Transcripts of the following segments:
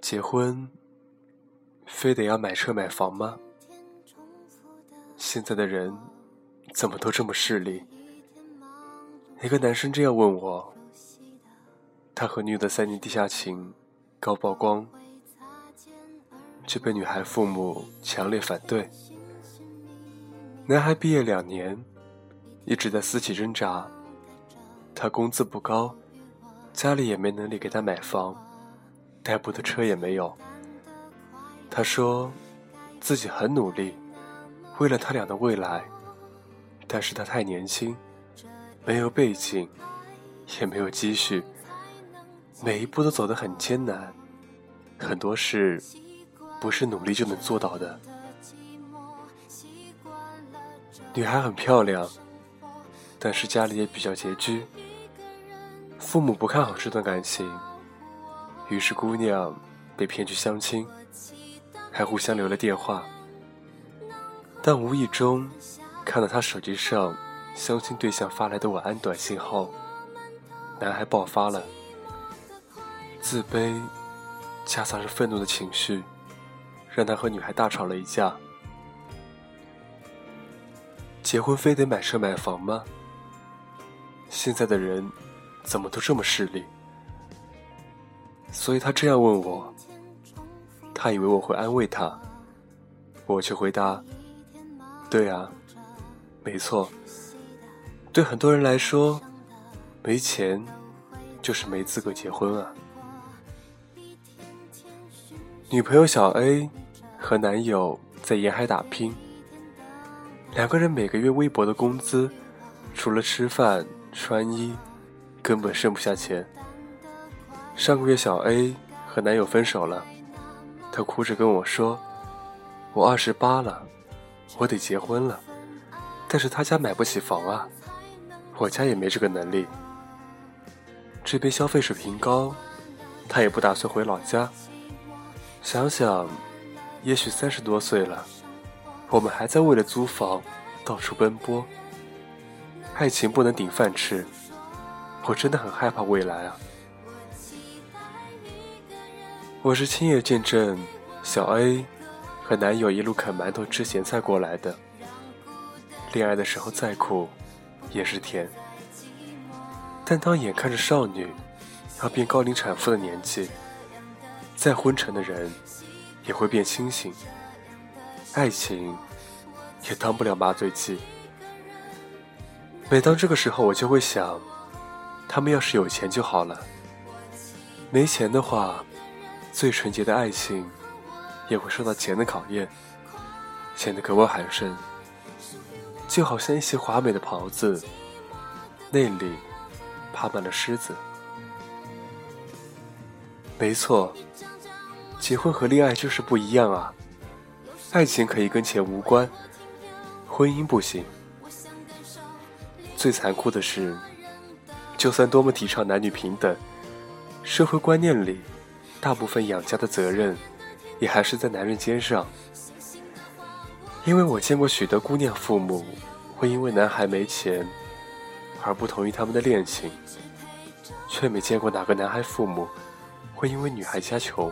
结婚，非得要买车买房吗？现在的人怎么都这么势利？一个男生这样问我，他和女友的三年地下情告曝光，却被女孩父母强烈反对。男孩毕业两年，一直在私企挣扎，他工资不高，家里也没能力给他买房。代步的车也没有。他说，自己很努力，为了他俩的未来，但是他太年轻，没有背景，也没有积蓄，每一步都走得很艰难，很多事不是努力就能做到的。女孩很漂亮，但是家里也比较拮据，父母不看好这段感情。于是，姑娘被骗去相亲，还互相留了电话。但无意中看到他手机上相亲对象发来的晚安短信后，男孩爆发了，自卑夹杂着愤怒的情绪，让他和女孩大吵了一架。结婚非得买车买房吗？现在的人怎么都这么势利？所以他这样问我，他以为我会安慰他，我却回答：“对啊，没错。对很多人来说，没钱就是没资格结婚啊。”女朋友小 A 和男友在沿海打拼，两个人每个月微薄的工资，除了吃饭穿衣，根本剩不下钱。上个月，小 A 和男友分手了，她哭着跟我说：“我二十八了，我得结婚了，但是他家买不起房啊，我家也没这个能力。这边消费水平高，她也不打算回老家。想想，也许三十多岁了，我们还在为了租房到处奔波。爱情不能顶饭吃，我真的很害怕未来啊。”我是亲眼见证小 A 和男友一路啃馒头吃咸菜过来的。恋爱的时候再苦，也是甜。但当眼看着少女要变高龄产妇的年纪，再昏沉的人也会变清醒。爱情也当不了麻醉剂。每当这个时候，我就会想，他们要是有钱就好了。没钱的话。最纯洁的爱情，也会受到钱的考验，显得格外寒碜。就好像一袭华美的袍子，内里爬满了虱子。没错，结婚和恋爱就是不一样啊！爱情可以跟钱无关，婚姻不行。最残酷的是，就算多么提倡男女平等，社会观念里。大部分养家的责任，也还是在男人肩上。因为我见过许多姑娘父母，会因为男孩没钱而不同意他们的恋情，却没见过哪个男孩父母会因为女孩家穷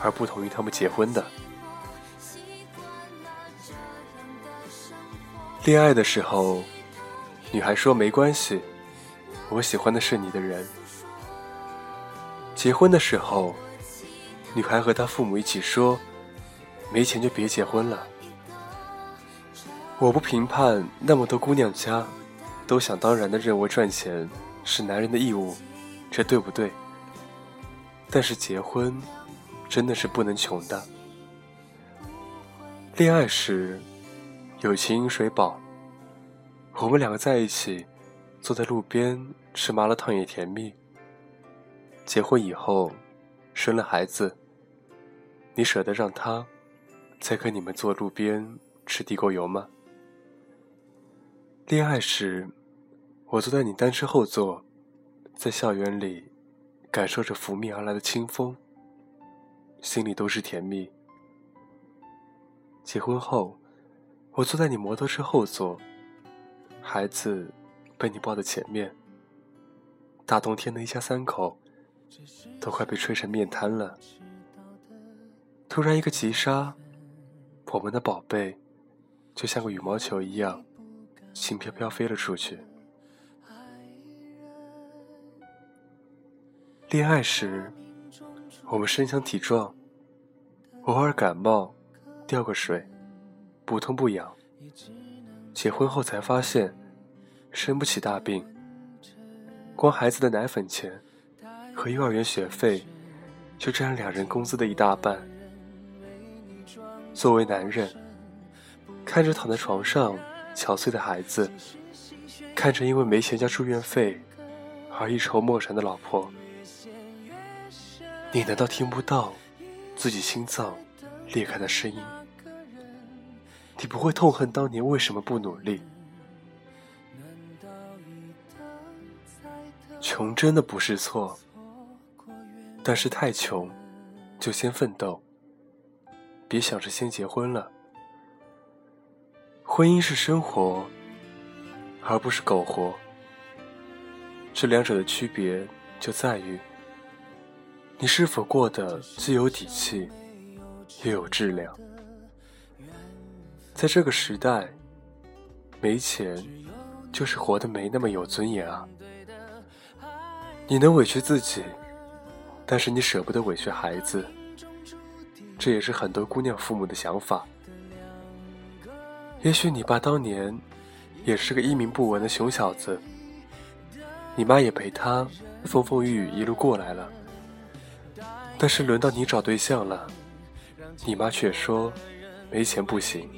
而不同意他们结婚的。恋爱的时候，女孩说没关系，我喜欢的是你的人。结婚的时候，女孩和她父母一起说：“没钱就别结婚了。”我不评判那么多姑娘家都想当然的认为赚钱是男人的义务，这对不对？但是结婚真的是不能穷的。恋爱时有情饮水饱，我们两个在一起，坐在路边吃麻辣烫也甜蜜。结婚以后，生了孩子，你舍得让他再跟你们坐路边吃地沟油吗？恋爱时，我坐在你单车后座，在校园里感受着拂面而来的清风，心里都是甜蜜。结婚后，我坐在你摩托车后座，孩子被你抱在前面。大冬天的一家三口，都快被吹成面瘫了。突然一个急刹，我们的宝贝就像个羽毛球一样，轻飘飘飞了出去。恋爱时，我们身强体壮，偶尔感冒，掉个水，不痛不痒。结婚后才发现，生不起大病。光孩子的奶粉钱和幼儿园学费，就占两人工资的一大半。作为男人，看着躺在床上憔悴的孩子，看着因为没钱交住院费而一筹莫展的老婆。你难道听不到自己心脏裂开的声音？你不会痛恨当年为什么不努力？穷真的不是错，但是太穷就先奋斗，别想着先结婚了。婚姻是生活，而不是苟活。这两者的区别就在于。你是否过得既有底气，又有质量？在这个时代，没钱就是活得没那么有尊严啊！你能委屈自己，但是你舍不得委屈孩子，这也是很多姑娘父母的想法。也许你爸当年也是个一名不闻的熊小子，你妈也陪他风风雨雨一路过来了。但是轮到你找对象了，你妈却说没钱不行，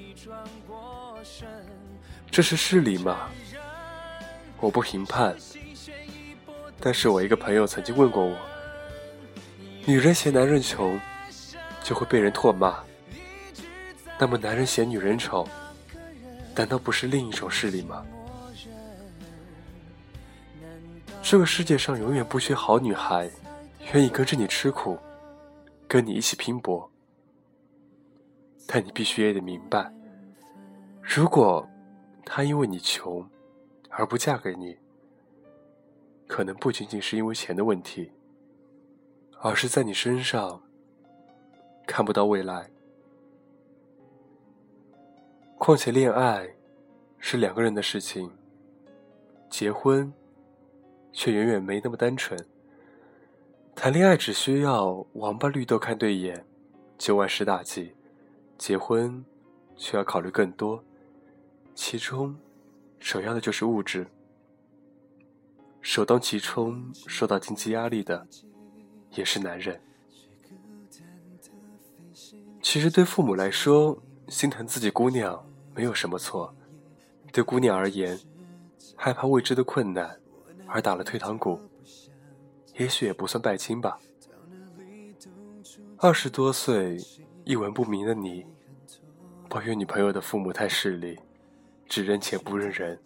这是势利吗？我不评判，但是我一个朋友曾经问过我，女人嫌男人穷，就会被人唾骂，那么男人嫌女人丑，难道不是另一种势利吗？这个世界上永远不缺好女孩，愿意跟着你吃苦。跟你一起拼搏，但你必须也得明白，如果她因为你穷而不嫁给你，可能不仅仅是因为钱的问题，而是在你身上看不到未来。况且恋爱是两个人的事情，结婚却远远没那么单纯。谈恋爱只需要王八绿豆看对眼，就万事大吉；结婚却要考虑更多，其中首要的就是物质。首当其冲受到经济压力的也是男人。其实对父母来说，心疼自己姑娘没有什么错；对姑娘而言，害怕未知的困难而打了退堂鼓。也许也不算拜金吧。二十多岁一文不名的你，抱怨女朋友的父母太势利，只认钱不认人。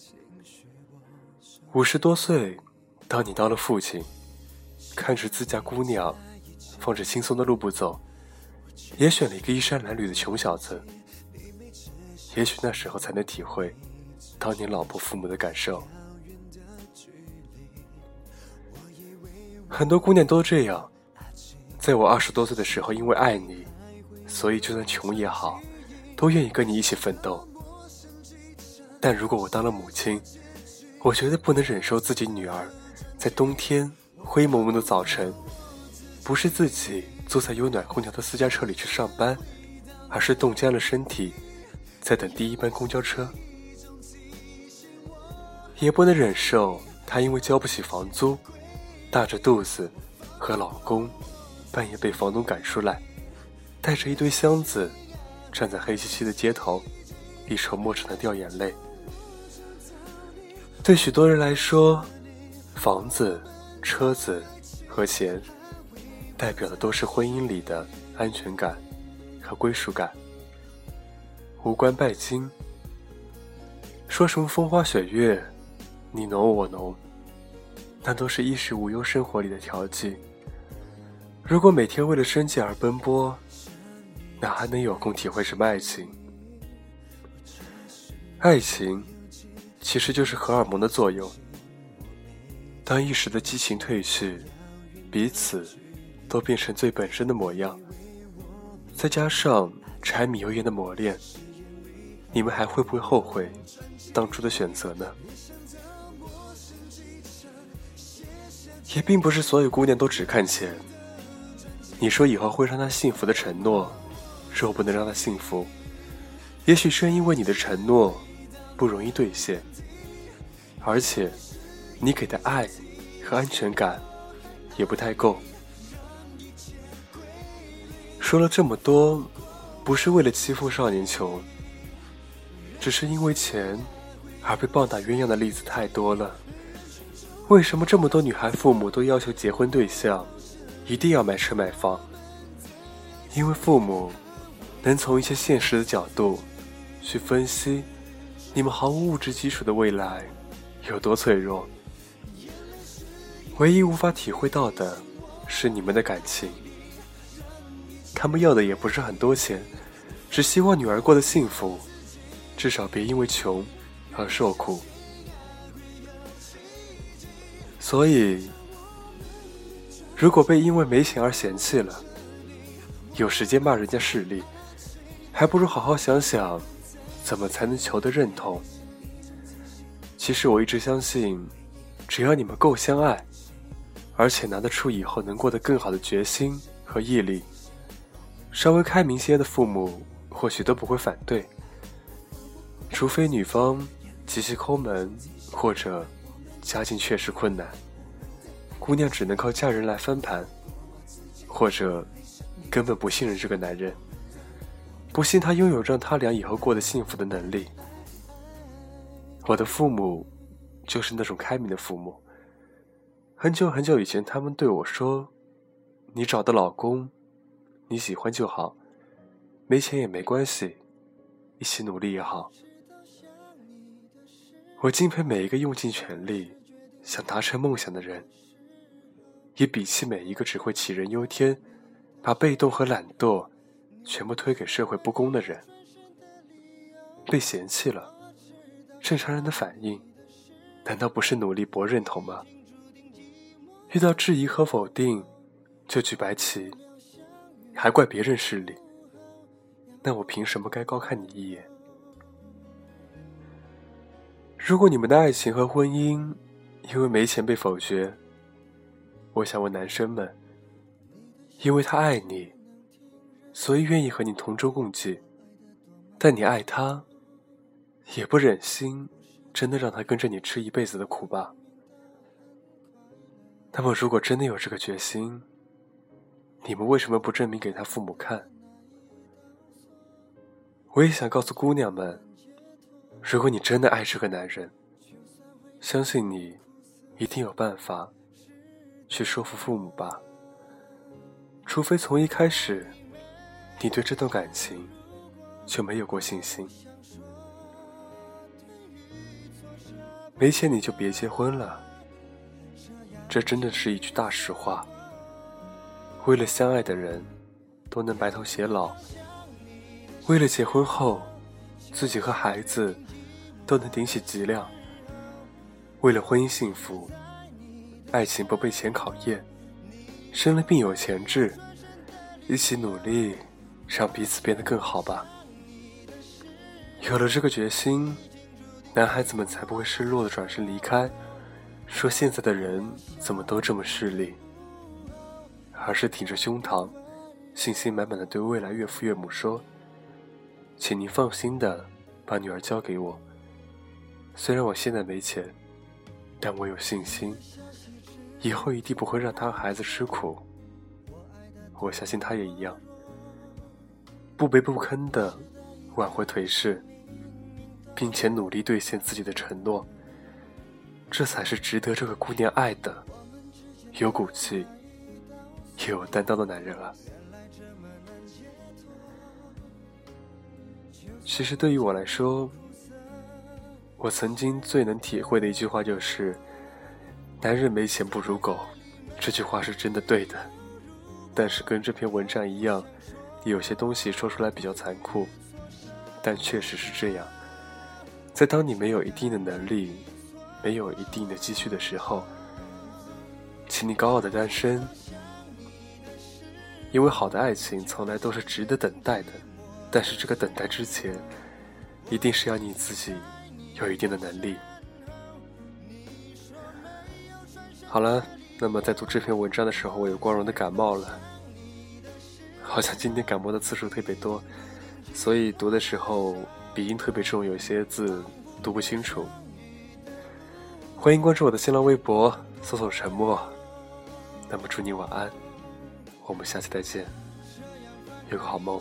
五十多岁，当你当了父亲，看着自家姑娘，放着轻松的路不走，也选了一个衣衫褴褛的穷小子。也许那时候才能体会，当年老婆父母的感受。很多姑娘都这样，在我二十多岁的时候，因为爱你，所以就算穷也好，都愿意跟你一起奋斗。但如果我当了母亲，我绝对不能忍受自己女儿在冬天灰蒙蒙的早晨，不是自己坐在有暖空调的私家车里去上班，而是冻僵了身体，在等第一班公交车。也不能忍受她因为交不起房租。大着肚子，和老公半夜被房东赶出来，带着一堆箱子，站在黑漆漆的街头，一筹莫展的掉眼泪。对许多人来说，房子、车子和钱，代表的都是婚姻里的安全感和归属感，无关拜金。说什么风花雪月，你侬我侬。那都是衣食无忧生活里的调剂，如果每天为了生计而奔波，哪还能有空体会什么爱情？爱情其实就是荷尔蒙的作用。当一时的激情褪去，彼此都变成最本身的模样，再加上柴米油盐的磨练，你们还会不会后悔当初的选择呢？也并不是所有姑娘都只看钱。你说以后会让她幸福的承诺，若不能让她幸福，也许是因为你的承诺不容易兑现，而且你给的爱和安全感也不太够。说了这么多，不是为了欺负少年穷，只是因为钱而被棒打鸳鸯的例子太多了。为什么这么多女孩父母都要求结婚对象一定要买车买房？因为父母能从一些现实的角度去分析你们毫无物质基础的未来有多脆弱。唯一无法体会到的是你们的感情。他们要的也不是很多钱，只希望女儿过得幸福，至少别因为穷而受苦。所以，如果被因为没钱而嫌弃了，有时间骂人家势利，还不如好好想想，怎么才能求得认同。其实我一直相信，只要你们够相爱，而且拿得出以后能过得更好的决心和毅力，稍微开明些的父母或许都不会反对。除非女方急需抠门，或者。家境确实困难，姑娘只能靠嫁人来翻盘，或者根本不信任这个男人，不信他拥有让他俩以后过得幸福的能力。我的父母就是那种开明的父母。很久很久以前，他们对我说：“你找的老公，你喜欢就好，没钱也没关系，一起努力也好。”我敬佩每一个用尽全力想达成梦想的人，也鄙弃每一个只会杞人忧天、把被动和懒惰全部推给社会不公的人。被嫌弃了，正常人的反应，难道不是努力博认同吗？遇到质疑和否定，就举白旗，还怪别人势利，那我凭什么该高看你一眼？如果你们的爱情和婚姻因为没钱被否决，我想问男生们：因为他爱你，所以愿意和你同舟共济，但你爱他，也不忍心真的让他跟着你吃一辈子的苦吧？那么，如果真的有这个决心，你们为什么不证明给他父母看？我也想告诉姑娘们。如果你真的爱这个男人，相信你一定有办法去说服父母吧。除非从一开始你对这段感情就没有过信心。没钱你就别结婚了，这真的是一句大实话。为了相爱的人都能白头偕老，为了结婚后自己和孩子。都能顶起脊梁。为了婚姻幸福，爱情不被钱考验，生了病有钱治，一起努力，让彼此变得更好吧。有了这个决心，男孩子们才不会失落的转身离开，说现在的人怎么都这么势利，而是挺着胸膛，信心满满的对未来岳父岳母说：“请您放心的把女儿交给我。”虽然我现在没钱，但我有信心，以后一定不会让他和孩子吃苦。我相信他也一样，不卑不吭的挽回颓势，并且努力兑现自己的承诺。这才是值得这个姑娘爱的，有骨气、又有担当的男人啊！其实对于我来说，我曾经最能体会的一句话就是：“男人没钱不如狗。”这句话是真的对的。但是跟这篇文章一样，有些东西说出来比较残酷，但确实是这样。在当你没有一定的能力、没有一定的积蓄的时候，请你高傲的单身，因为好的爱情从来都是值得等待的。但是这个等待之前，一定是要你自己有一定的能力。好了，那么在读这篇文章的时候，我有光荣的感冒了，好像今天感冒的次数特别多，所以读的时候鼻音特别重，有些字读不清楚。欢迎关注我的新浪微博，搜索“沉默”。那么祝你晚安，我们下期再见，有个好梦。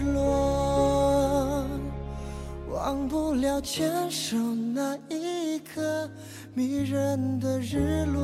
忘不了牵手那一刻迷人的日落。